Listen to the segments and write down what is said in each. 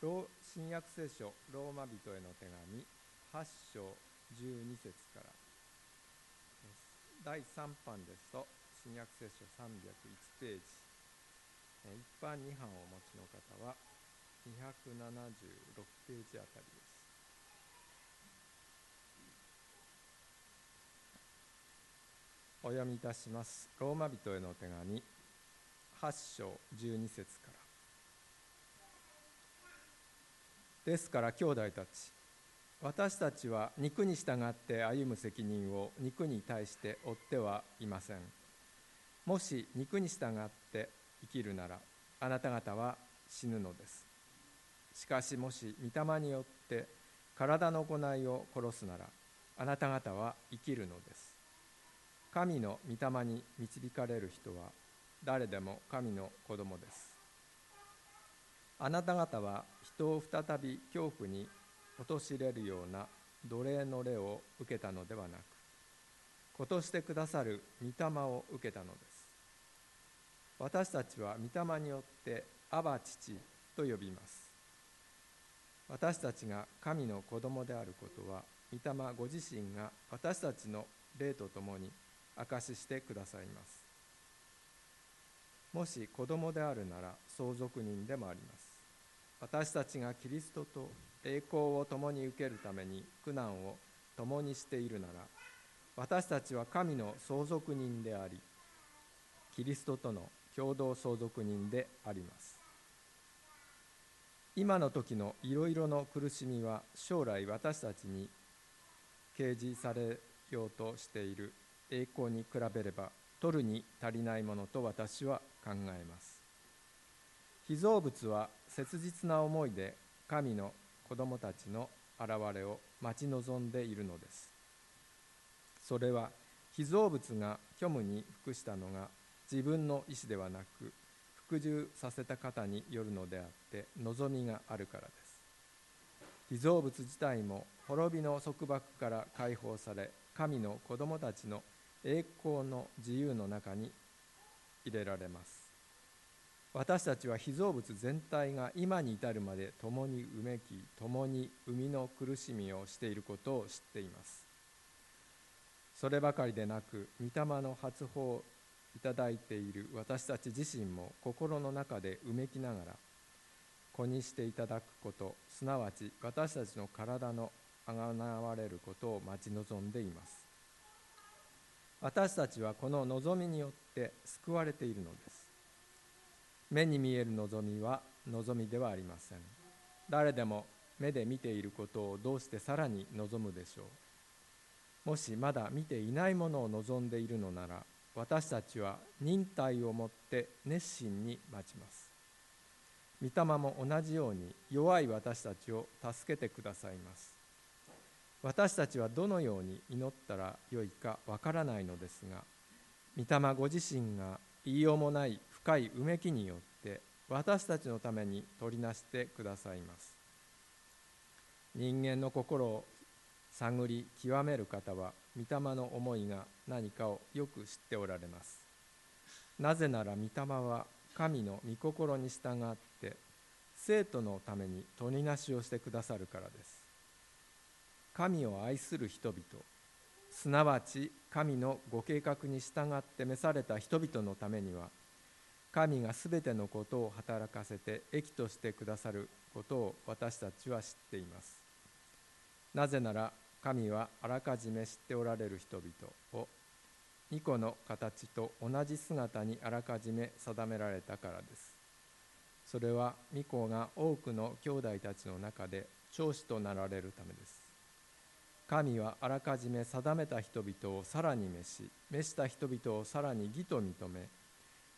新約聖書ローマ人への手紙8章12節から第3版ですと新約聖書301ページ。一般2版をお持ちの方は276ページあたりです。お読みいたします。ローマ人への手紙8章12節から。ですから兄弟たち私たちは肉に従って歩む責任を肉に対して負ってはいません。もし肉に従って生きるならあなた方は死ぬのです。しかしもし御霊によって体の行いを殺すならあなた方は生きるのです。神の御霊に導かれる人は誰でも神の子供です。あなた方は人を再び恐怖に陥れるような奴隷の霊を受けたのではなくことしてくださる御霊を受けたのです。私たちは御霊によって「アバ父」と呼びます。私たちが神の子供であることは御霊ご自身が私たちの霊とともに証ししてくださいます。もし子供であるなら相続人でもあります。私たちがキリストと栄光を共に受けるために苦難を共にしているなら私たちは神の相続人でありキリストとの共同相続人であります。今の時のいろいろの苦しみは将来私たちに掲示されようとしている栄光に比べれば取るに足りないものと私は考えます。被造物は切実な思いで神の子供たちの現れを待ち望んでいるのです。それは被造物が虚無に服したのが自分の意思ではなく服従させた方によるのであって望みがあるからです。被造物自体も滅びの束縛から解放され神の子供たちの栄光の自由の中に入れられます。私たちは被造物全体が今に至るまで共にうめき共に生みの苦しみをしていることを知っています。そればかりでなく御霊の発砲をいただいている私たち自身も心の中でうめきながら子にしていただくことすなわち私たちの体のあがなわれることを待ち望んでいます。私たちはこの望みによって救われているのです。目に見える望みは望みではありません。誰でも目で見ていることをどうしてさらに望むでしょう。もしまだ見ていないものを望んでいるのなら私たちは忍耐をもって熱心に待ちます。御霊も同じように弱い私たちを助けてくださいます。私たちはどのように祈ったらよいかわからないのですが御霊ご自身が言いようもない深いうめきによって私たちのために取りなしてくださいます。人間の心を探り極める方は御霊の思いが何かをよく知っておられます。なぜなら御霊は神の御心に従って生徒のために取りなしをしてくださるからです。神を愛する人々すなわち神のご計画に従って召された人々のためには神がすべてのことを働かせて益としてくださることを私たちは知っています。なぜなら神はあらかじめ知っておられる人々を巫女の形と同じ姿にあらかじめ定められたからです。それは巫女が多くの兄弟たちの中で長子となられるためです。神はあらかじめ定めた人々をさらに召し召した人々をさらに義と認め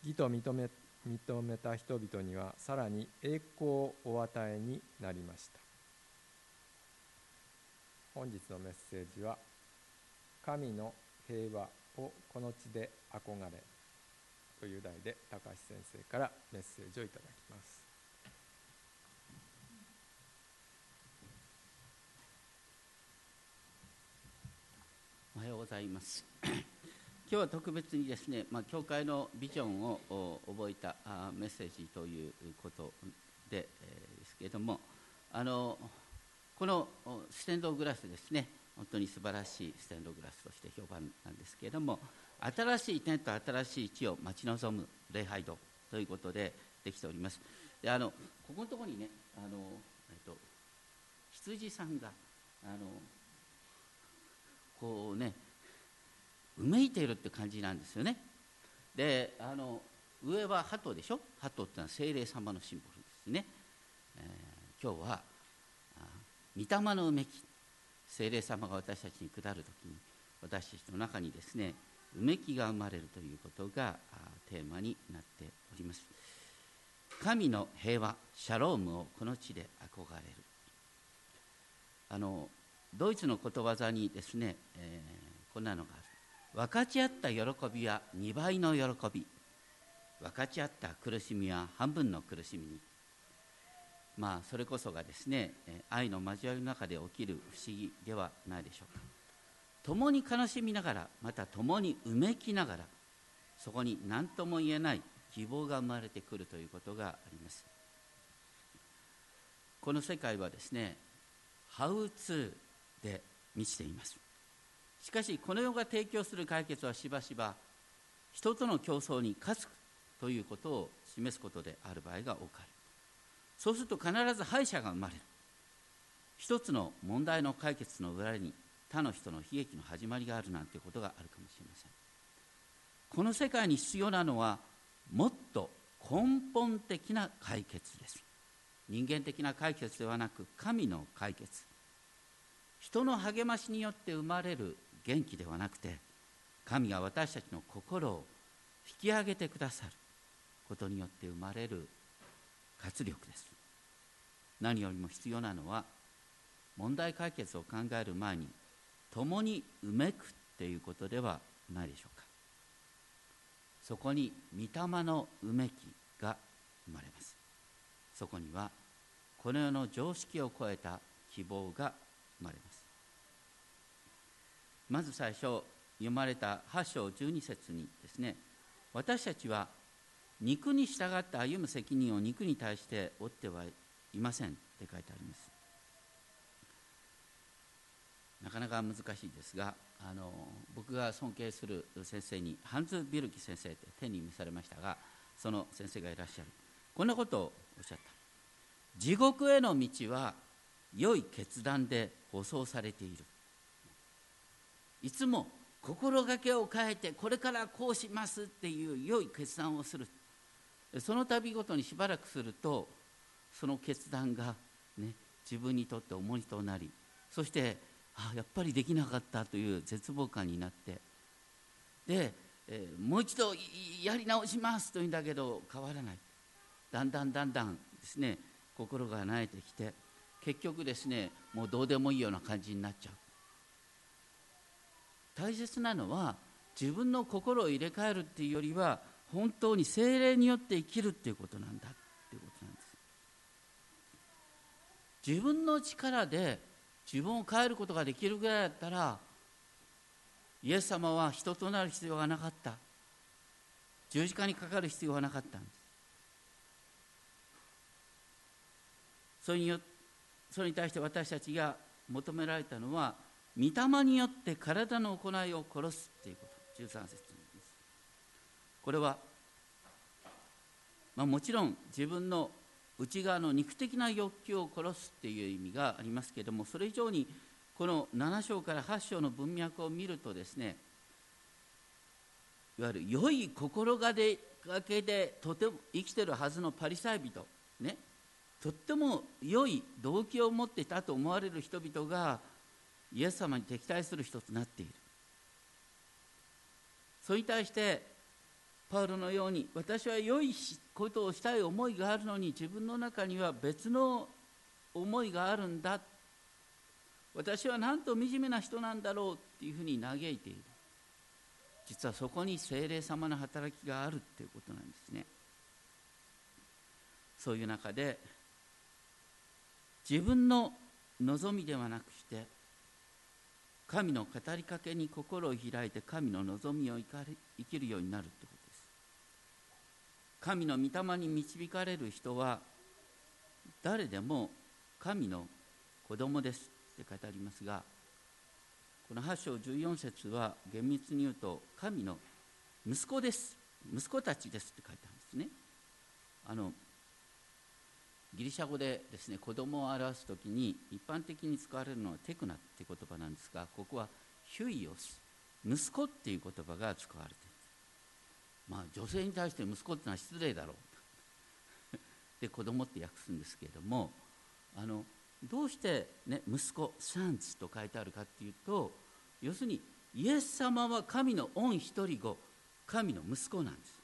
義と認め認めた人々にはさらに栄光をお与えになりました。本日のメッセージは「神の平和をこの地で憧れ」という題で高橋先生からメッセージをいただきます。おはようございます。今日は特別にですね、まあ、教会のビジョンを覚えたメッセージということで、えー、ですけれどもあのこのステンドグラスですね本当に素晴らしいステンドグラスとして評判なんですけれども新しい天と新しい地を待ち望む礼拝堂ということでできております。であのここのところにねあの、えっと、羊さんがあのこうねうめいているって感じなんですよね。であの上は鳩でしょ？鳩ってのは精霊様のシンボルですね、えー、今日は御霊のうめき。精霊様が私たちに下る時に私たちの中にですねうめきが生まれるということがテーマになっております。神の平和シャロームをこの地で憧れる。あのドイツのことわざにですね、えー、こんなのがあ分かち合った喜びは2倍の喜び。分かち合った苦しみは半分の苦しみに。まあそれこそがですね愛の交わりの中で起きる不思議ではないでしょうか。共に悲しみながらまた共にうめきながらそこに何とも言えない希望が生まれてくるということがあります。この世界はですねハウツーで満ちています。しかしこの世が提供する解決はしばしば人との競争に勝つということを示すことである場合が多くある。そうすると必ず敗者が生まれる。一つの問題の解決の裏に他の人の悲劇の始まりがあるなんてことがあるかもしれません。この世界に必要なのはもっと根本的な解決です。人間的な解決ではなく神の解決。人の励ましによって生まれる元気ではなくて神が私たちの心を引き上げてくださることによって生まれる活力です。何よりも必要なのは問題解決を考える前に共にうめくっていうことではないでしょうか。そこに御霊のうめきが生まれます。そこにはこの世の常識を超えた希望が生まれます。まず最初読まれた8章12節にですね私たちは肉に従って歩む責任を肉に対して負ってはいませんって書いてあります。なかなか難しいですがあの僕が尊敬する先生にハンズ・ビルキ先生って天に召されましたがその先生がいらっしゃる。こんなことをおっしゃった。地獄への道は良い決断で舗装されている。いつも心がけを変えてこれからこうしますっていう良い決断をする。その度ごとにしばらくするとその決断が、ね、自分にとって重荷となりそしてあやっぱりできなかったという絶望感になってで、えー、もう一度やり直しますというんだけど変わらない。だんだんだんだんですね心が慣れてきて結局ですねもうどうでもいいような感じになっちゃう。大切なのは自分の心を入れ替えるっていうよりは本当に精霊によって生きるっていうことなんだっていうことなんです。自分の力で自分を変えることができるぐらいだったらイエス様は人となる必要がなかった。十字架にかかる必要がなかったんです。それによそれに対して私たちが求められたのは御霊によって体の行いを殺すっていうこと13節にですこれは、まあ、もちろん自分の内側の肉的な欲求を殺すっていう意味がありますけれどもそれ以上にこの7章から8章の文脈を見るとですねいわゆる良い心がけでとても生きてるはずのパリサイ人ねとっても良い動機を持っていたと思われる人々がイエス様に敵対する人となっている。それに対してパウロのように私は良いことをしたい思いがあるのに自分の中には別の思いがあるんだ。私はなんと惨めな人なんだろうっていうふうに嘆いている。実はそこに精霊様の働きがあるっていうことなんですね。そういう中で自分の望みではなくして神の語りかけに心を開いて神の望みを生きるようになるということです神の御霊に導かれる人は誰でも神の子供ですって書いてありますがこの8章14節は厳密に言うと神の息子です。息子たちですって書いてあるんですね。あのギリシャ語でですね子供を表す時に一般的に使われるのはテクナって言葉なんですがここはヒュイオス息子っていう言葉が使われている。まあ女性に対して息子ってのは失礼だろう。で子供って訳すんですけれどもあのどうして、ね、息子サンツと書いてあるかっていうと要するにイエス様は神の御一人子神の息子なんです。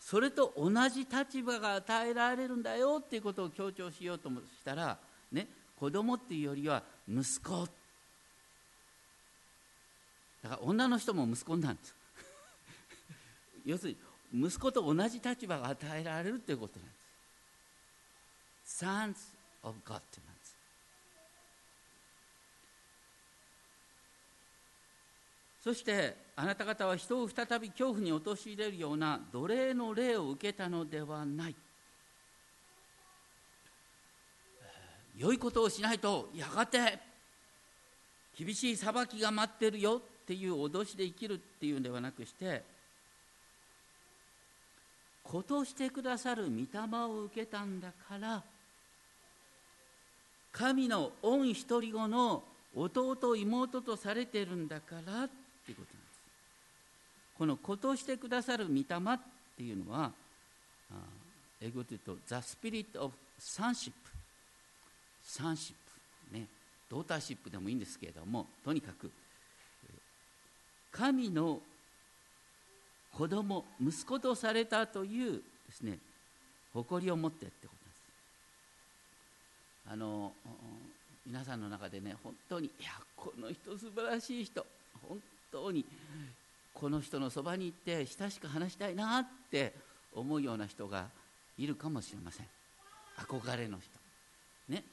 それと同じ立場が与えられるんだよっていうことを強調しようとしたらね子供っていうよりは息子。だから女の人も息子なんです。要するに息子と同じ立場が与えられるっていうことなんです。Sons of God ってなんです。そしてあなた方は人を再び恐怖に陥れるような奴隷の霊を受けたのではない。良いことをしないとやがて厳しい裁きが待ってるよっていう脅しで生きるっていうんではなくして子としてくださる御霊を受けたんだから神の御一人子の弟妹とされてるんだからっていうことなんです。この子としてくださる御霊っていうのは英語で言うと The Spirit of Sonship サンシップね。ドーターシップでもいいんですけれどもとにかく神の子供息子とされたというですね誇りを持ってってことです。あの皆さんの中でね本当にいやこの人素晴らしい人。本当にこの人のそばに行って親しく話したいなって思うような人がいるかもしれません。憧れの人。ね。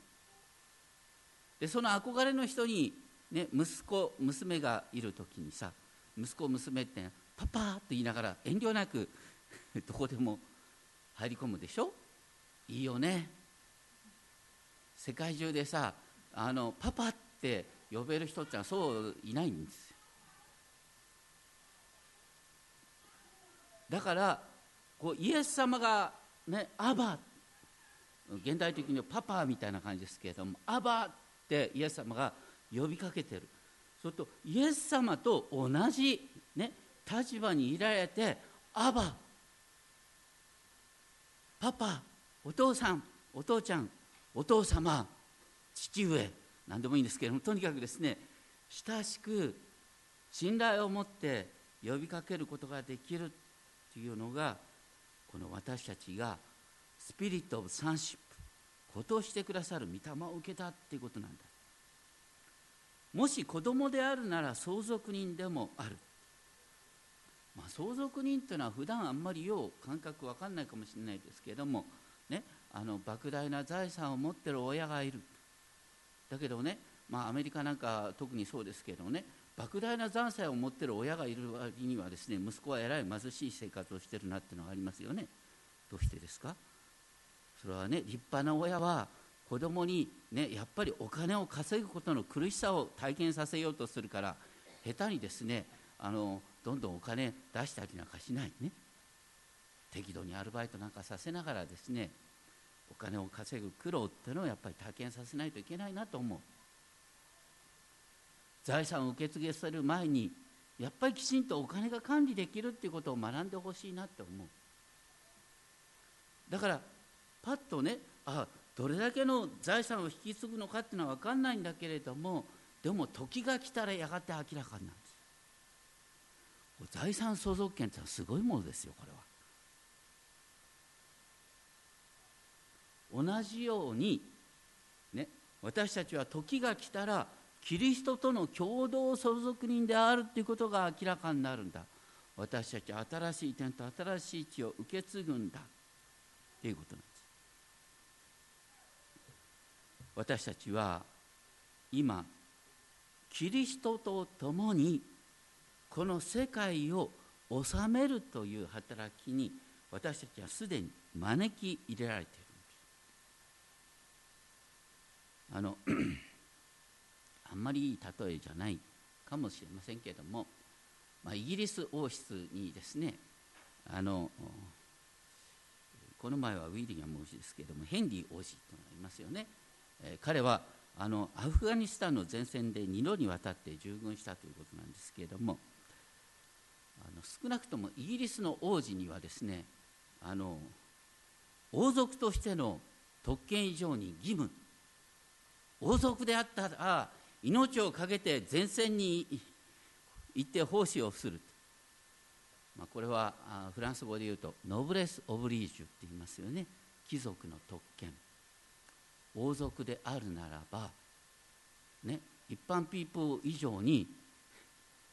でその憧れの人に、ね、息子娘がいる時にさ息子娘ってパパーと言いながら遠慮なく どこでも入り込むでしょ？いいよね。世界中でさあのパパって呼べる人ってのはそういないんですよだからこうイエス様がねアバ現代的にはパパみたいな感じですけれどもアバってイエス様が呼びかけてる。それとイエス様と同じ、ね、立場にいられてアバパパお父さんお父ちゃんお父様父上何でもいいんですけれどもとにかくですね親しく信頼を持って呼びかけることができるというのがこの私たちがスピリット・オブ・サンシップことをしてくださる御霊を受けたっていうことなんだ。もし子供であるなら相続人でもある、まあ、相続人というのは普段あんまりよう感覚わかんないかもしれないですけども、ね、あの莫大な財産を持ってる親がいる。だけどね、まあ、アメリカなんか特にそうですけどね莫大な財産を持ってる親がいる割にはですね息子はえらい貧しい生活をしてるなっていうのがありますよね。どうしてですか？それはね立派な親は子供にねやっぱりお金を稼ぐことの苦しさを体験させようとするから下手にですねあのどんどんお金出したりなんかしないね。適度にアルバイトなんかさせながらですねお金を稼ぐ苦労っていうのをやっぱり体験させないといけないなと思う。財産を受け継げされる前にやっぱりきちんとお金が管理できるっていうことを学んでほしいなって思う。だからパッとねあどれだけの財産を引き継ぐのかっていうのは分かんないんだけれどもでも時が来たらやがて明らかになるんです。財産相続権ってのはすごいものですよこれは。同じようにね私たちは時が来たらキリストとの共同相続人であるということが明らかになるんだ。私たちは新しい点と新しい地を受け継ぐんだ。ということなんです。私たちは今キリストと共にこの世界を治めるという働きに私たちはすでに招き入れられているんです。あのあんまりいい例えじゃないかもしれませんけれども、まあ、イギリス王室にですねあのこの前はウィリアム王子ですけれどもヘンリー王子というのがいますよね、えー、彼はあのアフガニスタンの前線で2度にわたって従軍したということなんですけれどもあの少なくともイギリスの王子にはですねあの王族としての特権以上に義務王族であったら命を懸けて前線に行って奉仕をする、まあ、これはフランス語で言うとノブレス・オブリージュって言いますよね。貴族の特権。王族であるならば、ね、一般ピープル以上に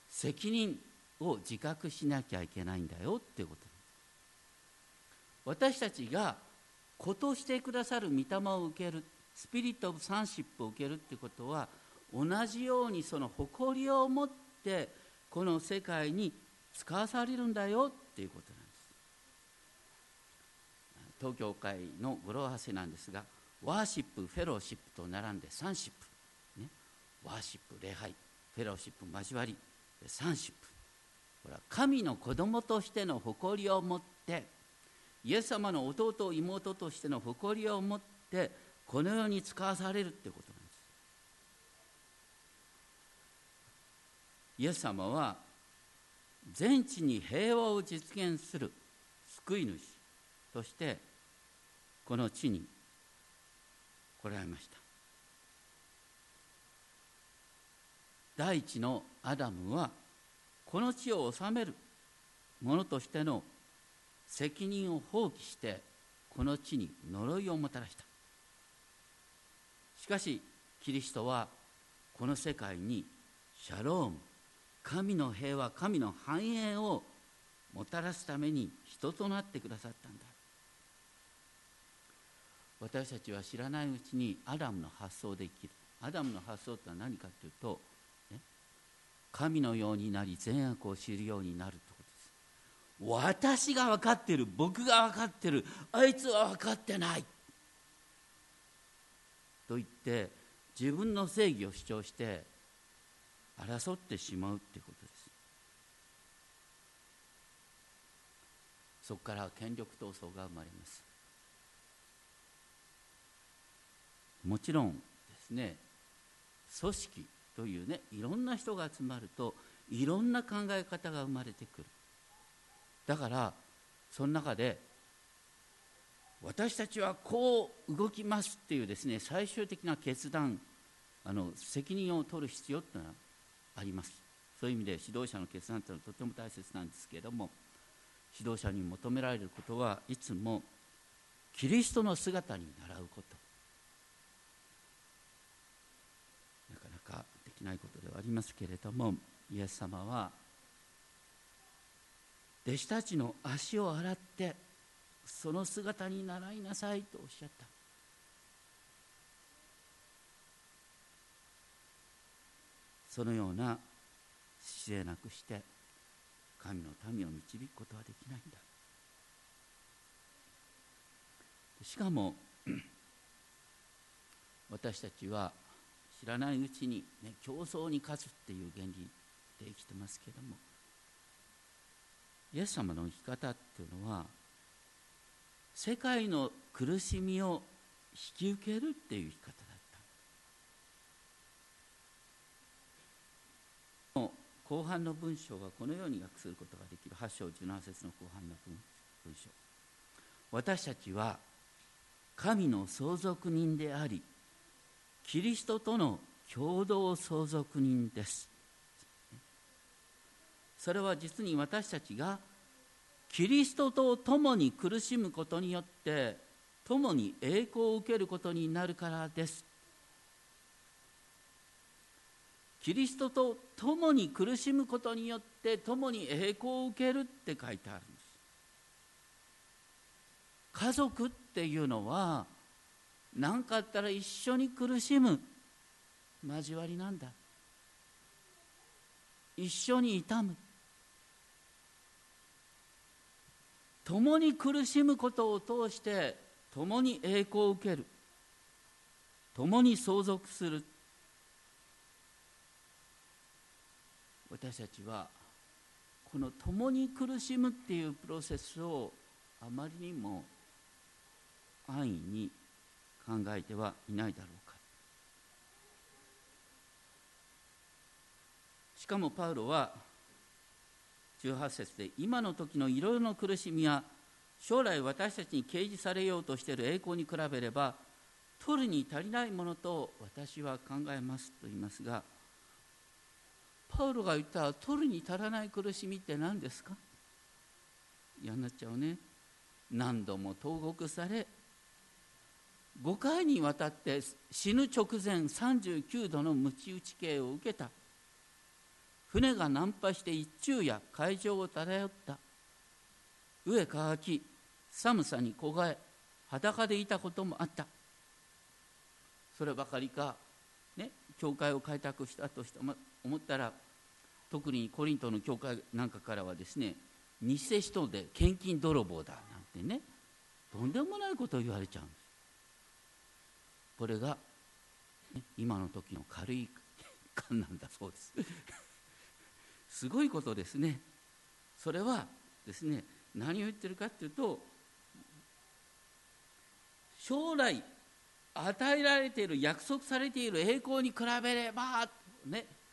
責任を自覚しなきゃいけないんだよってこと。私たちが子としてくださる御霊を受けるスピリット・オブ・サンシップを受けるってことは同じようにその誇りを持ってこの世界に使わされるんだよっていうことなんです。東京会の語呂合わせなんですがワーシップフェローシップと並んでサンシップ、ね、ワーシップ礼拝フェローシップ交わりサンシップ。これは神の子供としての誇りを持ってイエス様の弟妹としての誇りを持ってこの世に使わされるってことなんですイエス様は全地に平和を実現する救い主としてこの地に来られました。第一のアダムはこの地を治める者としての責任を放棄してこの地に呪いをもたらした。しかしキリストはこの世界にシャローム神の平和神の繁栄をもたらすために人となってくださったんだ。私たちは知らないうちにアダムの発想で生きる。アダムの発想ってのは何かというと、ね、神のようになり善悪を知るようになるということです。私が分かってる僕が分かってるあいつは分かってない。と言って自分の正義を主張して争ってしまうってことです。そこから権力闘争が生まれます。もちろんですね組織というねいろんな人が集まるといろんな考え方が生まれてくる。だからその中で私たちはこう動きますっていうですね最終的な決断あの責任を取る必要っていうのはあります。そういう意味で指導者の決断というのはとても大切なんですけれども指導者に求められることはいつもキリストの姿に倣うこと。なかなかできないことではありますけれどもイエス様は弟子たちの足を洗ってその姿に習いなさいとおっしゃった。そのような姿勢なくして神の民を導くことはできないんだ。しかも 私たちは知らないうちに、ね、競争に勝つっていう原理で生きてますけどもイエス様の生き方っていうのは世界の苦しみを引き受けるっていう生き方だった後半の文章はこのように訳することができる。8章17節の後半の文章。私たちは神の相続人でありキリストとの共同相続人です。それは実に私たちがキリストと共に苦しむことによって共に栄光を受けることになるからです。キリストと共に苦しむことによって共に栄光を受けるって書いてあるんです。家族っていうのは何かあったら一緒に苦しむ交わりなんだ。一緒に痛む。共に苦しむことを通して共に栄光を受ける。共に相続する。私たちはこの共に苦しむっていうプロセスをあまりにも安易に考えてはいないだろうか。しかもパウロは18節で今の時のいろいろな苦しみは将来私たちに掲示されようとしている栄光に比べれば取るに足りないものと私は考えますと言いますがパウロが言った取るに足らない苦しみって何ですか？嫌になっちゃうね。何度も投獄され5回にわたって死ぬ直前39度の鞭打ち刑を受けた。船が難破して一昼夜海上を漂った。上乾き寒さに凍え裸でいたこともあった。そればかりかね教会を開拓したとして思ったら特にコリントの教会なんかからはですね偽人で献金泥棒だなんてねとんでもないことを言われちゃうんです。これが、今の時の軽い感なんだそうです。すごいことですね。それはですね何を言ってるかっていうと将来与えられている約束されている栄光に比べればね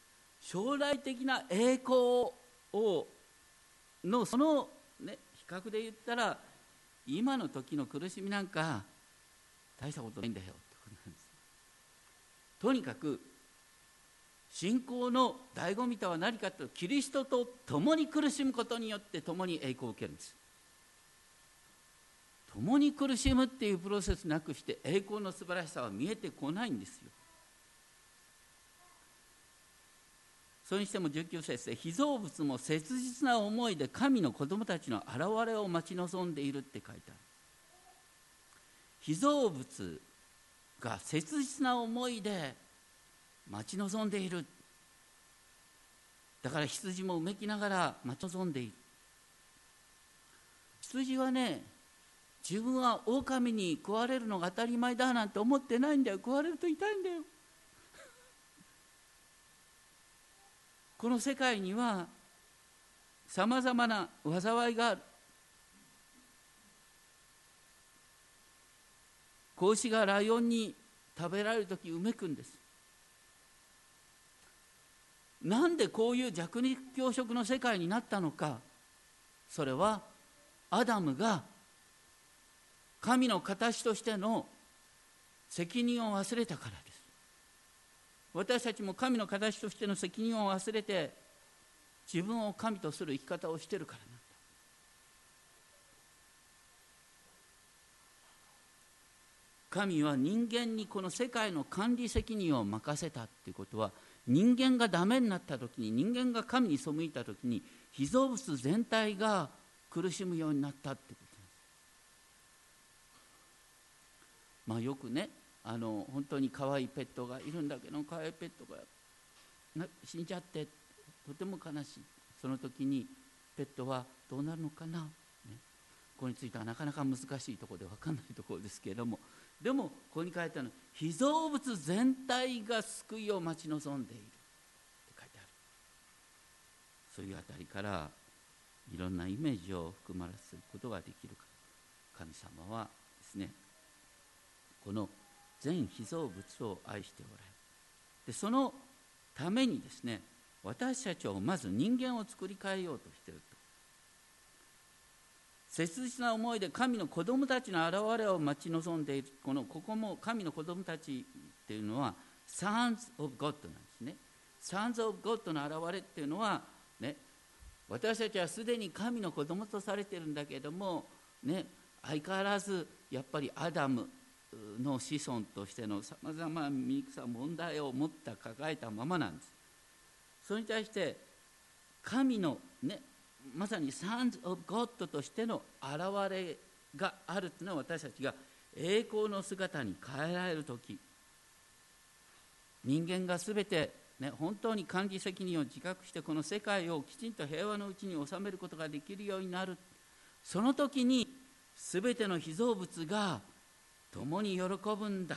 将来的な栄光をのその、ね、比較で言ったら今の時の苦しみなんか大したことないんだよってことなんです。とにかく信仰の醍醐味とは何かとキリストと共に苦しむことによって共に栄光を受けるんです。共に苦しむっていうプロセスなくして栄光の素晴らしさは見えてこないんですよ。それにしても19節で被造物も切実な思いで神の子供たちの現れを待ち望んでいるって書いてある。被造物が切実な思いで待ち望んでいる。だから羊もうめきながら待ち望んでいる。羊はね自分は狼に食われるのが当たり前だなんて思ってないんだよ。食われると痛いんだよ。この世界にはさまざまな災いがある。子牛がライオンに食べられる時うめくんです。なんでこういう弱肉強食の世界になったのか。それはアダムが神の形としての責任を忘れたからです。私たちも神の形としての責任を忘れて自分を神とする生き方をしてるからなんだ。神は人間にこの世界の管理責任を任せたっていうことは人間がダメになった時に人間が神に背いた時に被造物全体が苦しむようになったってことです。まあよくねあの本当に可愛いペットがいるんだけど可愛いペットが死んじゃってとても悲しい。その時にペットはどうなるのかな、ね、ここについてはなかなか難しいところで分かんないところですけれどもでもここに書いてあるのは被造物全体が救いを待ち望んでいる。って書いてある。そういうあたりからいろんなイメージを含まらせることができるか。神様はですねこの全被造物を愛しておられる。でそのためにですね私たちをまず人間を作り変えようとしていると。切実な思いで神の子供たちの現れを待ち望んでいる。このここも神の子供たちっていうのは Sons of God なんですね。Sons of God の現れっていうのはね私たちはすでに神の子供とされてるんだけどもね相変わらずやっぱりアダムの子孫としてのさまざまな醜さ問題を持った抱えたままなんです。それに対して神のねまさに Sons of God としての現れがあるというのは私たちが栄光の姿に変えられる時。人間が全て、ね、本当に管理責任を自覚してこの世界をきちんと平和のうちに収めることができるようになる。その時に全ての被造物が共に喜ぶんだ。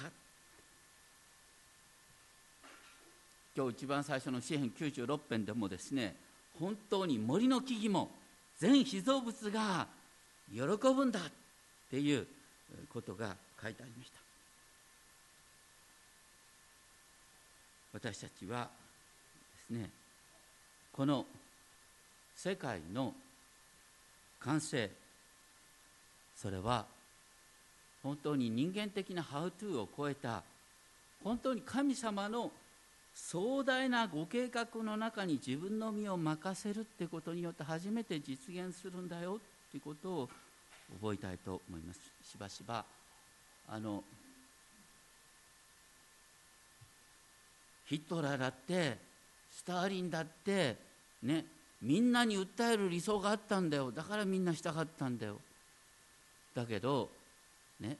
今日一番最初の詩篇96編でもですね本当に森の木々も全被造物が喜ぶんだっていうことが書いてありました。私たちはですねこの世界の完成それは本当に人間的なハウトゥーを超えた本当に神様の壮大なご計画の中に自分の身を任せるってことによって初めて実現するんだよっていうことを覚えたいと思います。しばしばあのヒトラーだってスターリンだってねみんなに訴える理想があったんだよ。だからみんなしたかったんだよ。だけどね。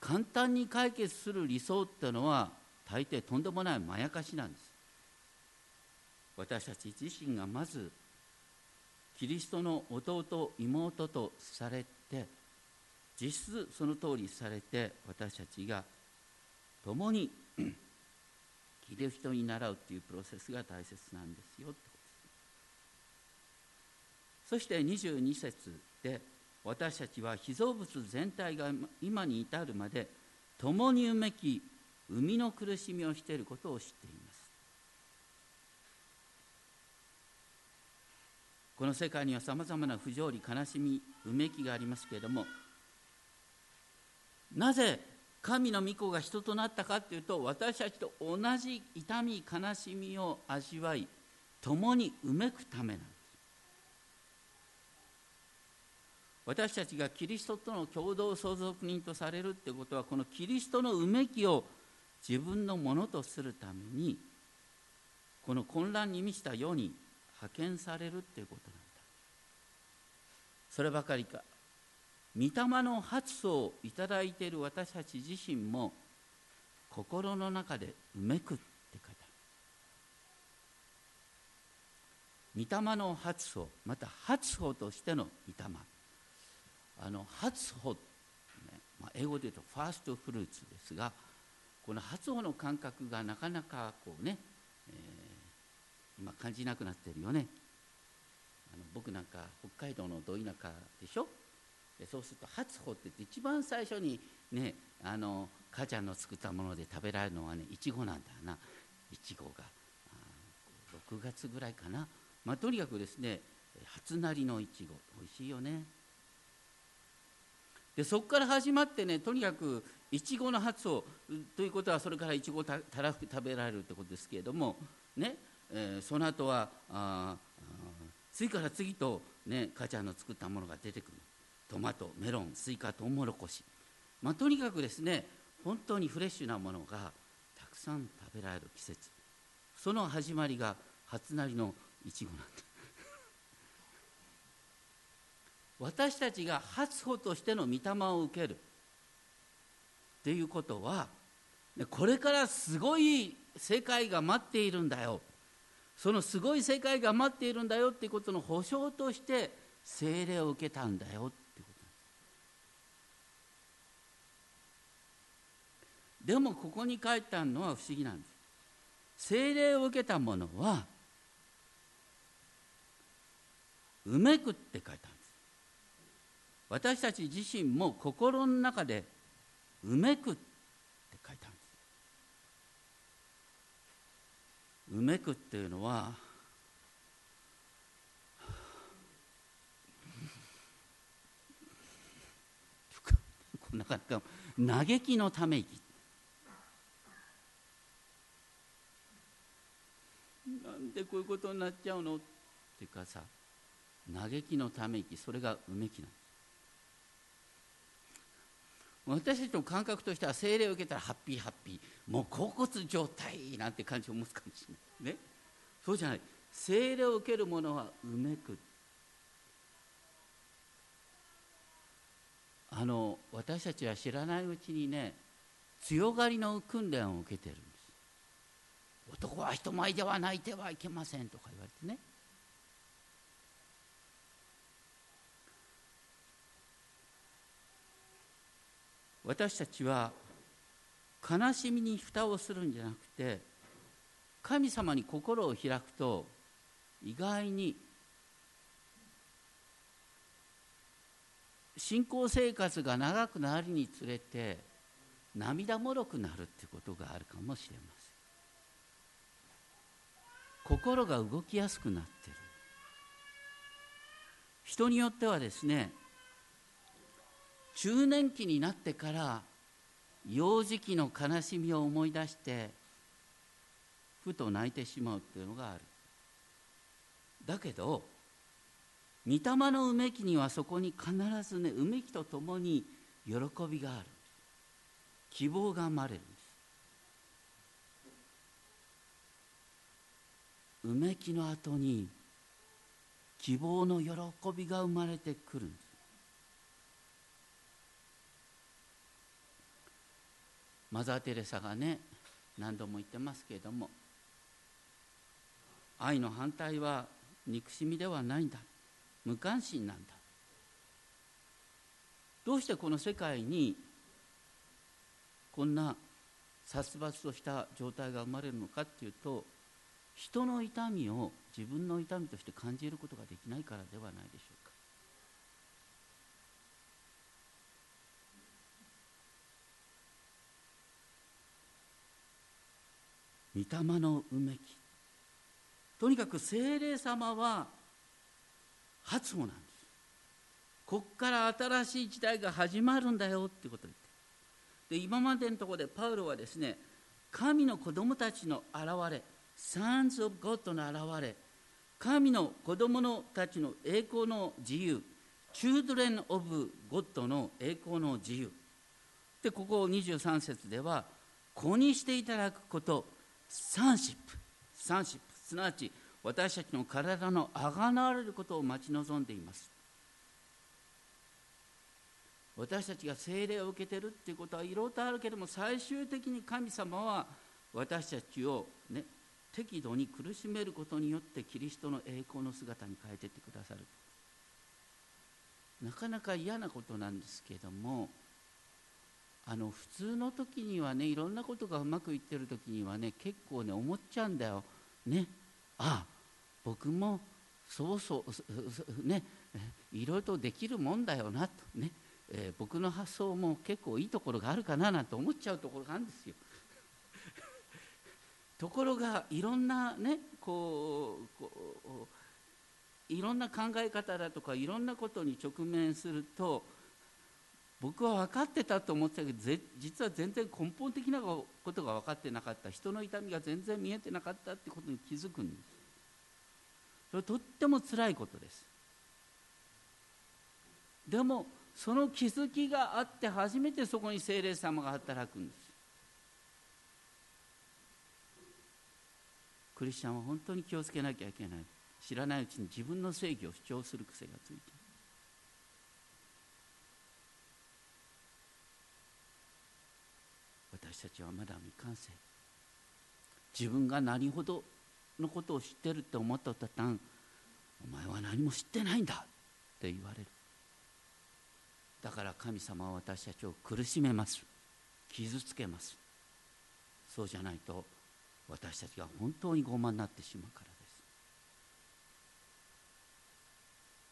簡単に解決する理想っていうのは大抵とんでもないまやかしなんです。私たち自身がまずキリストの弟妹とされて実質その通りされて私たちが共にキリストに習うっていうプロセスが大切なんですよそして22節で私たちは被造物全体が今に至るまで共にうめき生みの苦しみをしていることを知っています。この世界にはさまざまな不条理悲しみうめきがありますけれどもなぜ神の御子が人となったかというと私たちと同じ痛み悲しみを味わい共にうめくためなんです私たちがキリストとの共同相続人とされるってことはこのキリストのうめきを自分のものとするためにこの混乱に満ちた世に派遣されるっていうことなんだ。そればかりか。御霊の発想をいただいている私たち自身も心の中でうめくって書いてある。御霊の発想また発歩としての御霊あの発歩、ねまあ、英語で言うとファーストフルーツですがこの発音の感覚がなかなかこうね、えー、今感じなくなってるよね。あの僕なんか北海道のど田舎でしょ？でそうすると初穂って言って一番最初にねあの母ちゃんの作ったもので食べられるのはねいちごなんだな。いちごが6月ぐらいかな、まあ、とにかくですね初なりのいちご美味しいよね。でそこから始まってねとにかくいちごの発をということはそれからいちごをたらふく食べられるってことですけれどもね、えー、その後はあ次から次とね母ちゃんの作ったものが出てくる。トマトメロンスイカトウモロコシまあとにかくですね本当にフレッシュなものがたくさん食べられる季節。その始まりが初なりのいちごなんだ。私たちが初歩としての御霊を受ける。っていうことはこれからすごい世界が待っているんだよ。そのすごい世界が待っているんだよっていうことの保証として精霊を受けたんだよってこと。でもここに書いてあるのは不思議なんです。精霊を受けたものはうめくって書いてある。私たち自身も心の中でうめくって書いてあるんです。うめくっていうのはなかなか嘆きのため息なんでこういうことになっちゃうのっていうかさ嘆きのため息それがうめきなんです私たちの感覚としては精霊を受けたらハッピーハッピーもう恍骨状態なんて感じを持つかもしれない。ね。そうじゃない。精霊を受ける者はうめく。あの私たちは知らないうちにね強がりの訓練を受けてるんです。男は人前では泣いてはいけませんとか言われてね。私たちは悲しみに蓋をするんじゃなくて神様に心を開くと意外に信仰生活が長くなるにつれて涙もろくなるってことがあるかもしれません。心が動きやすくなってる。人によってはですね中年期になってから幼児期の悲しみを思い出してふと泣いてしまうっていうのがある。だけど御霊のうめきにはそこに必ずねうめきとともに喜びがある。希望が生まれるんです。うめきの後に希望の喜びが生まれてくるんです。マザー・テレサがね何度も言ってますけれども愛の反対は憎しみではないんだ。無関心なんだ。どうしてこの世界にこんな殺伐とした状態が生まれるのかっていうと人の痛みを自分の痛みとして感じることができないからではないでしょうか御霊のうめき。とにかく精霊様は発語なんです。こっから新しい時代が始まるんだよってことを言って。で今までのところでパウロはですね神の子供たちの現れ Sons of God の現れ神の子供のたちの栄光の自由 Children of God の栄光の自由。でここ23節では子にしていただくことサンシップサンシップすなわち私たちの体のあがなわれることを待ち望んでいます。私たちが精霊を受けてるっていうことはいろいろとあるけれども最終的に神様は私たちをね適度に苦しめることによってキリストの栄光の姿に変えていってくださる。なかなか嫌なことなんですけれどもあの普通の時にはねいろんなことがうまくいってる時にはね結構ね思っちゃうんだよ。ね。ああ僕もそうそうね。いろいろとできるもんだよなと。ね、えー、僕の発想も結構いいところがあるかななんて思っちゃうところがあるんですよ。ところがいろんなねこうこういろんな考え方だとかいろんなことに直面すると僕は分かってたと思ってたけど実は全然根本的なことが分かってなかった人の痛みが全然見えてなかったってことに気づくんです。それとってもつらいことです。でもその気づきがあって初めてそこに精霊様が働くんです。クリスチャンは本当に気をつけなきゃいけない。知らないうちに自分の正義を主張する癖がついている私たちはまだ未完成。自分が何ほどのことを知ってるって思った途端お前は何も知ってないんだって言われる。だから神様は私たちを苦しめます。傷つけます。そうじゃないと私たちが本当に傲慢になってしまうか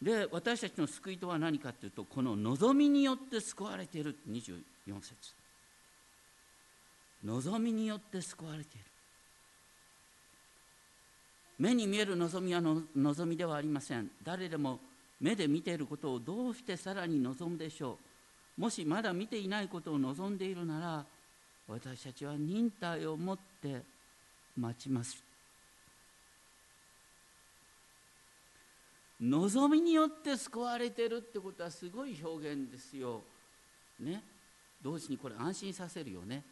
らです。で私たちの救いとは何かというとこの望みによって救われている。24節。望みによって救われている。目に見える望みは望みではありません。誰でも目で見ていることをどうしてさらに望むでしょう。もしまだ見ていないことを望んでいるなら私たちは忍耐を持って待ちます。望みによって救われてるってことはすごい表現ですよ。ね？同時にこれ安心させるよね。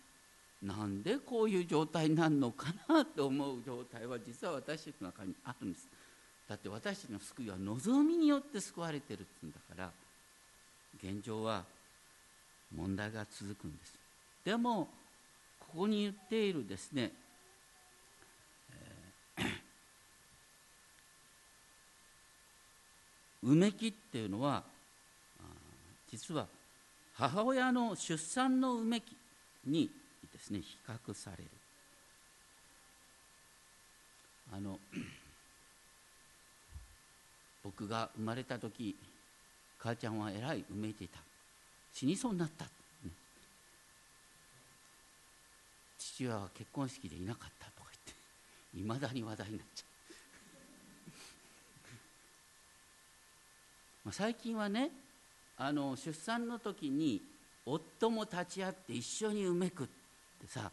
なんでこういう状態になるのかなと思う状態は実は私たちの中にあるんです。だって私たちの救いは望みによって救われてるって言うんだから現状は問題が続くんです。でもここに言っているですね、えー、うめきっていうのは実は母親の出産のうめきにですね比較される。あの 僕が生まれた時母ちゃんはえらいうめいていた。死にそうになった、ね、父親は結婚式でいなかったとか言っていまだに話題になっちゃう。最近はねあの出産の時に夫も立ち会って一緒にうめくってさ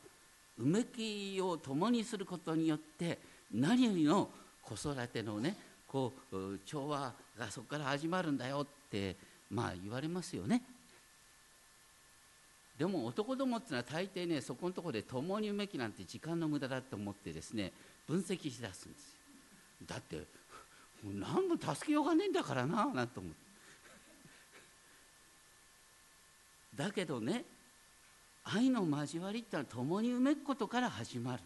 うめきを共にすることによって何よりの子育てのねこう調和がそこから始まるんだよってまあ言われますよね。でも男どもっていうのは大抵ねそこのところで共にうめきなんて時間の無駄だと思ってですね分析しだすんですよ。だって何も助けようがねえんだからななんて思って。だけどね愛の交わりってのは共にうめくことから始まる。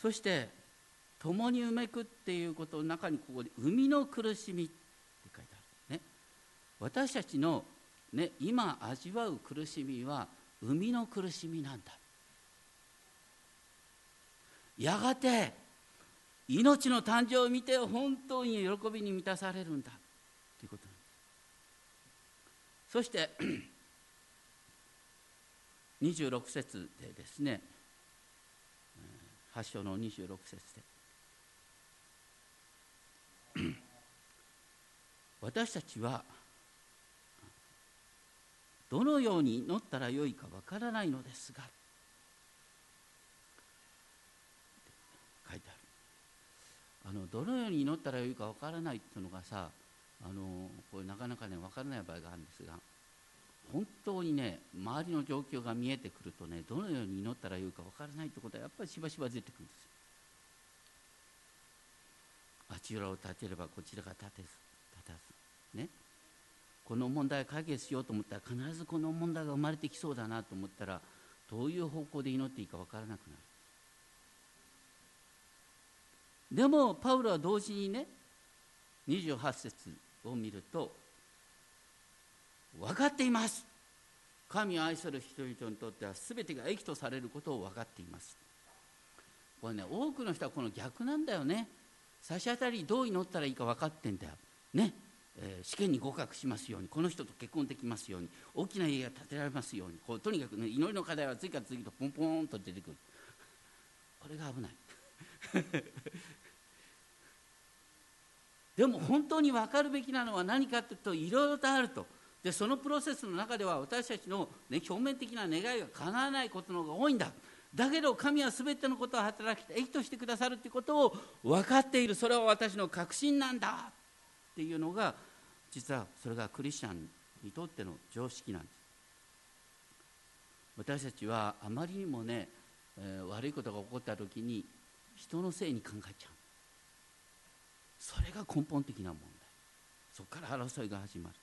そして共にうめくっていうことの中にここで「生みの苦しみ」って書いてあるね。私たちの、ね、今味わう苦しみは生みの苦しみなんだ。やがて命の誕生を見て本当に喜びに満たされるんだ。そして 26節でですね8章の26節で。私たちはどのように祈ったらよいかわからないのですが書いてある。あのどのように祈ったらよいかわからないっていうのがさあのこれなかなかね分からない場合があるんですが本当にね周りの状況が見えてくるとねどのように祈ったらよいか分からないってことはやっぱりしばしば出てくるんですよ。あちらを立てればこちらが立てず立たずねこの問題を解決しようと思ったら必ずこの問題が生まれてきそうだなと思ったらどういう方向で祈っていいか分からなくなる。でもパウロは同時にね28節を見ると分かっています。神を愛する人々にとっては全てが益とされることを分かっています。これね多くの人はこの逆なんだよね。差し当たりどう祈ったらいいか分かってんだよ。ね、えー、試験に合格しますようにこの人と結婚できますように大きな家が建てられますようにこうとにかくね祈りの課題は次から次とポンポンと出てくる。これが危ない。でも本当に分かるべきなのは何かというといろいろとあると。でそのプロセスの中では私たちの、ね、表面的な願いが叶わないことの方が多いんだ。だけど神は全てのことを働き益としてくださるということを分かっている。それは私の確信なんだ。っていうのが実はそれがクリスチャンにとっての常識なんです。私たちはあまりにもね、えー、悪いことが起こった時に人のせいに考えちゃう。それが根本的な問題。そこから争いが始まる。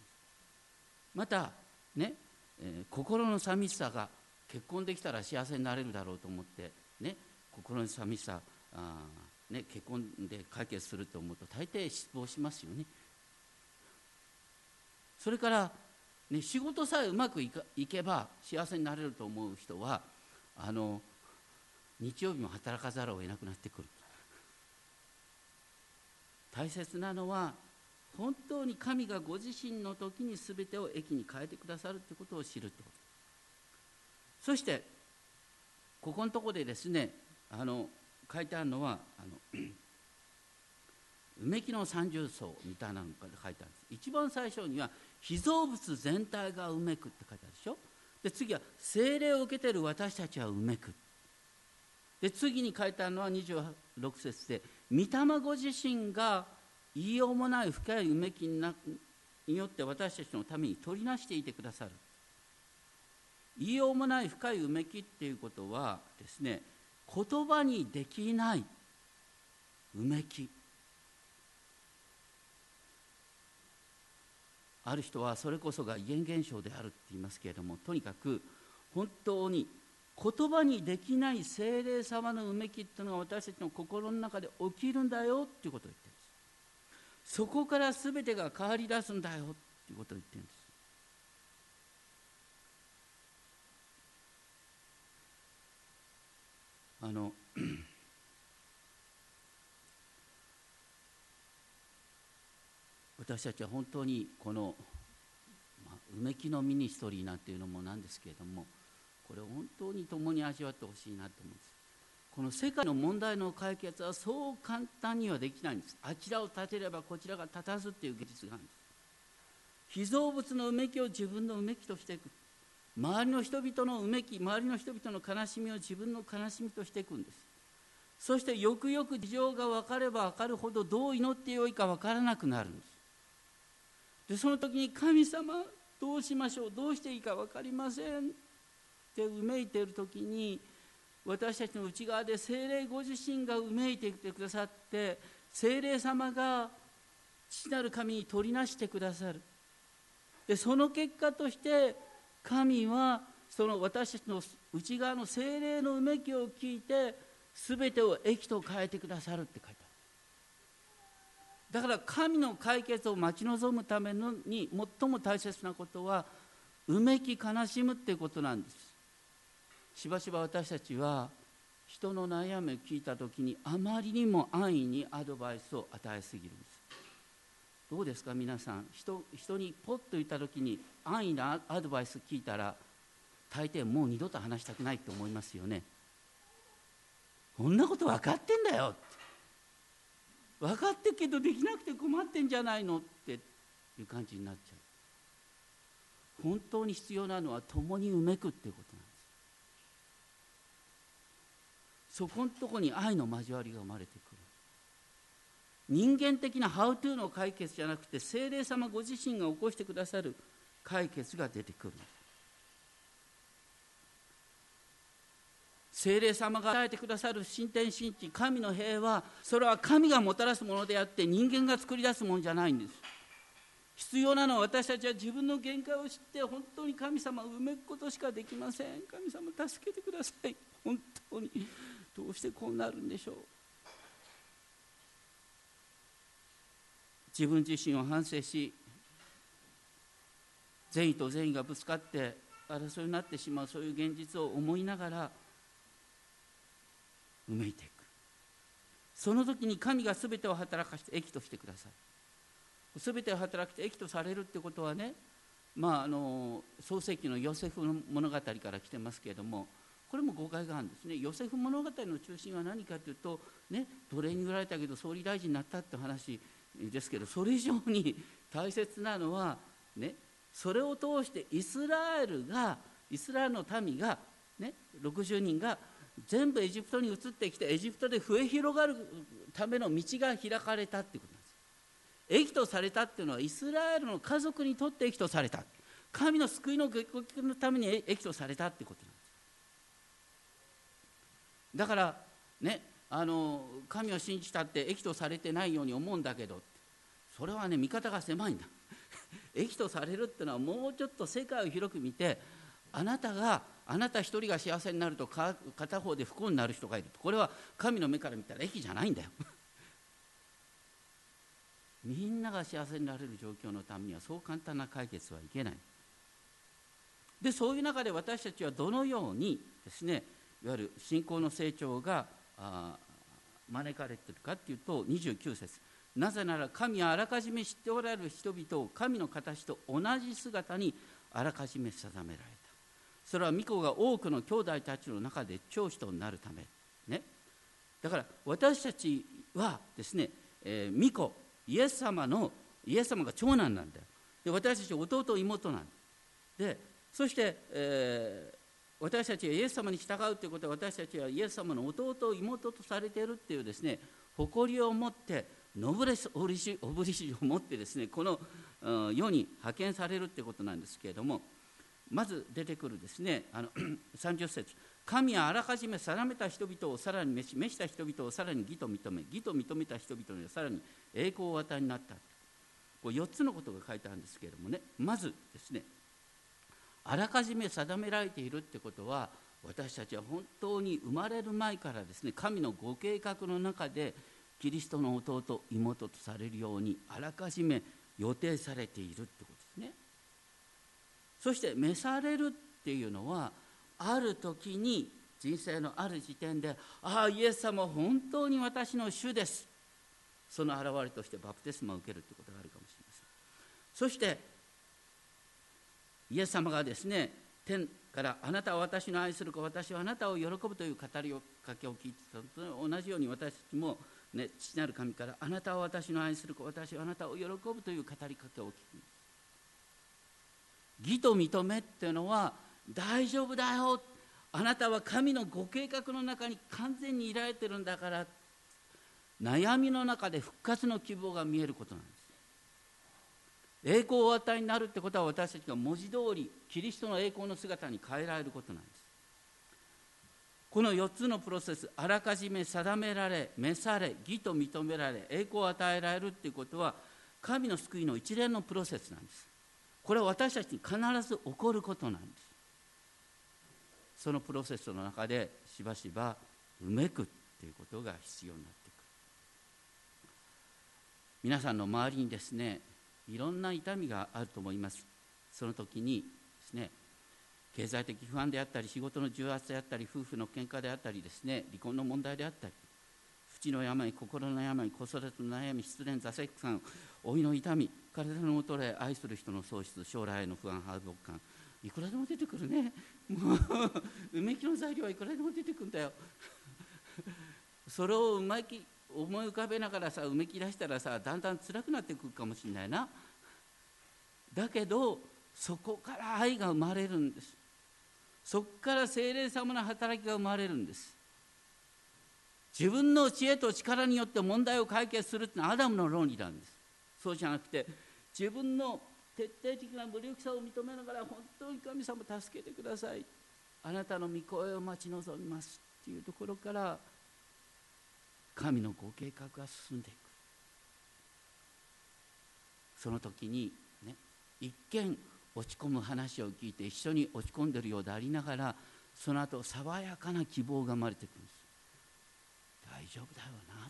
またね、えー、心の寂しさが結婚できたら幸せになれるだろうと思ってね心の寂しさあ、ね、結婚で解決すると思うと大抵失望しますよね。それから、ね、仕事さえうまくいかいけば幸せになれると思う人はあの日曜日も働かざるを得なくなってくる。大切なのは本当に神がご自身の時に全てを益に変えてくださるということを知るということ。そしてここのとこでですねあの書いてあるのはあのうめきの三重奏みたいなのが書いてあるんです。一番最初には被造物全体がうめくって書いてあるでしょ。で次は精霊を受けてる私たちはうめく。で次に書いてあるのは26節で御霊ご自身が言いようもない深いうめきによって私たちのために取りなしていてくださる。言いようもない深いうめきっていうことはですね言葉にできないうめき。ある人はそれこそが遺伝現象であるって言いますけれどもとにかく本当に言葉にできない精霊様のうめきっていうのが私たちの心の中で起きるんだよっていうことを言ってるんです。そこから全てが変わり出すんだよっていうことを言ってるんです。あの 私たちは本当にこの、まあ、うめきのミニストリーなんていうのもなんですけれどもこれを本当に共に味わってほしいなと思うんです。この世界の問題の解決はそう簡単にはできないんです。あちらを立てればこちらが立たずっていう技術があるんです。被造物のうめきを自分のうめきとしていく。周りの人々のうめき周りの人々の悲しみを自分の悲しみとしていくんです。そしてよくよく事情が分かれば分かるほどどう祈ってよいか分からなくなるんです。でその時に神様どうしましょうどうしていいか分かりません。ってうめいている時に私たちの内側で精霊ご自身がうめいていてくださって精霊様が父なる神に取りなしてくださる。でその結果として神はその私たちの内側の精霊のうめきを聞いて全てを益と変えてくださるって書いてある。だから神の解決を待ち望むためのに最も大切なことはうめき悲しむっていうことなんです。しばしば私たちは人の悩みを聞いた時にあまりにも安易にアドバイスを与えすぎるんです。どうですか皆さん。人人にポッと言った時に安易なアドバイス聞いたら大抵もう二度と話したくないと思いますよね。こんなこと分かってんだよ分かってけどできなくて困ってんじゃないのって。いう感じになっちゃう。本当に必要なのは共にうめくってことなんですそこのとこに愛の交わりが生まれてくる。人間的なハウトゥーの解決じゃなくて精霊様ご自身が起こしてくださる解決が出てくる。精霊様が与えてくださる新天神地神の平和それは神がもたらすものであって人間が作り出すものじゃないんです。必要なのは私たちは自分の限界を知って本当に神様を埋めることしかできません。神様助けてください。本当に。どうしてこうなるんでしょう？自分自身を反省し善意と善意がぶつかって争いになってしまうそういう現実を思いながらうめいていく。その時に神が全てを働かして益としてください。全てを働きて益とされるってことはねまああの創世記のヨセフの物語から来てますけれどもこれも誤解があるんですね。ヨセフ物語の中心は何かというとね奴隷に売られたけど総理大臣になったって話ですけどそれ以上に大切なのはねそれを通してイスラエルがイスラエルの民がね60人が全部エジプトに移ってきてエジプトで増え広がるための道が開かれたっていうことなんです。益とされたっていうのはイスラエルの家族にとって益とされた。神の救いのごのために益とされたっていうことなんです。だからねあの神を信じたって益とされてないように思うんだけどそれはね見方が狭いんだ。益とされるっていうのはもうちょっと世界を広く見てあなたがあなた一人が幸せになると片方で不幸になる人がいるこれは神の目から見たら益じゃないんだよ。みんなが幸せになれる状況のためにはそう簡単な解決はいけない。でそういう中で私たちはどのようにですねいわゆる信仰の成長が招かれているかというと29節。なぜなら神はあらかじめ知っておられる人々を神の形と同じ姿にあらかじめ定められた。それは御子が多くの兄弟たちの中で長子となるため。ね。だから私たちはですね、えー、御子イエス様のイエス様が長男なんだよ。で私たち弟妹なんだでそして、えー、私たちがイエス様に従うということは私たちはイエス様の弟妹とされているっていうですね誇りを持ってノブレスオブリシを持ってですねこの世に派遣されるってことなんですけれどもまず出てくるですねあの 30節神はあらかじめ定めた人々をさらに召し召した人々をさらに義と認め義と認めた人々にはさらに栄光を与えになった。こ4つのことが書いてあるんですけれどもねまずですねあらかじめ定められているってことは私たちは本当に生まれる前からですね神のご計画の中でキリストの弟妹とされるようにあらかじめ予定されているってことですね。そして召されるっていうのはある時に人生のある時点でああイエス様本当に私の主です。その現れとしてバプテスマを受けるということがあるかもしれません。そしてイエス様がですね天からあなたは私の愛する子私はあなたを喜ぶという語りかけを聞いてたのと同じように私たちも、ね、父なる神からあなたは私の愛する子私はあなたを喜ぶという語りかけを聞く。義と認めっていうのは大丈夫だよ。あなたは神のご計画の中に完全にいられてるんだから。悩みの中で復活の希望が見えることなんです。栄光を与えになるってことは私たちが文字通りキリストの栄光の姿に変えられることなんです。この4つのプロセスあらかじめ定められ召され義と認められ栄光を与えられるっていうことは神の救いの一連のプロセスなんです。これは私たちに必ず起こることなんです。そのプロセスの中でしばしばうめくっていうことが必要になってくる。皆さんの周りにですねいろんな痛みがあると思います。その時にですね経済的不安であったり仕事の重圧であったり夫婦の喧嘩であったりですね離婚の問題であったり淵の病心の病子育ての悩み失恋挫折感老いの痛み体の衰え愛する人の喪失将来への不安敗北感いくらでも出てくるね。もううめきの材料はいくらでも出てくるんだよ。それをうまき思い浮かべながらさうめき出したらさだんだん辛くなってくるかもしれないな。だけどそこから愛が生まれるんです。そこから精霊様の働きが生まれるんです。自分の知恵と力によって問題を解決するってのはアダムの論理なんです。そうじゃなくて自分の徹底的な無力さを認めながら本当に神様助けてください。あなたの御声を待ち望みますっていうところから神のご計画が進んでいく。その時にね一見落ち込む話を聞いて一緒に落ち込んでるようでありながらその後爽やかな希望が生まれてくるんです。大丈夫だよな。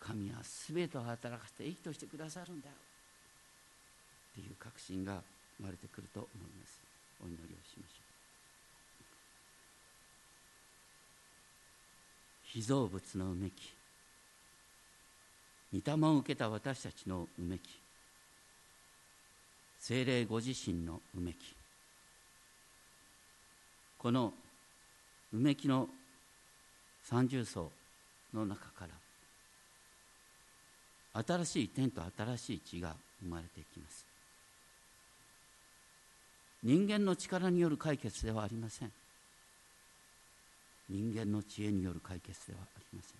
神は全てを働かせて益としてくださるんだよ。っていう確信が生まれてくると思います。お祈りをしましょう。被造物のうめき。御霊を受けた私たちのうめき。精霊ご自身のうめき。このうめきの三重層の中から新しい天と新しい地が生まれていきます。人間の力による解決ではありません。人間の知恵による解決ではありません。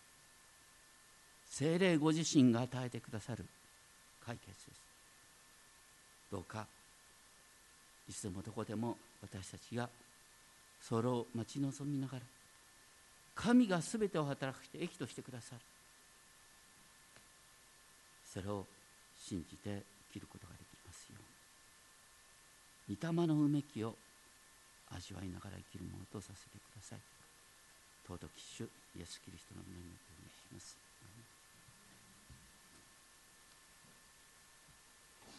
精霊ご自身が与えてくださる解決です。どうかいつでもどこでも私たちがそれを待ち望みながら神が全てを働くして益としてくださる。それを信じて生きることができますように。御霊のうめきを味わいながら生きるものとさせてください。尊き主イエス・キリストの皆によってお願いします。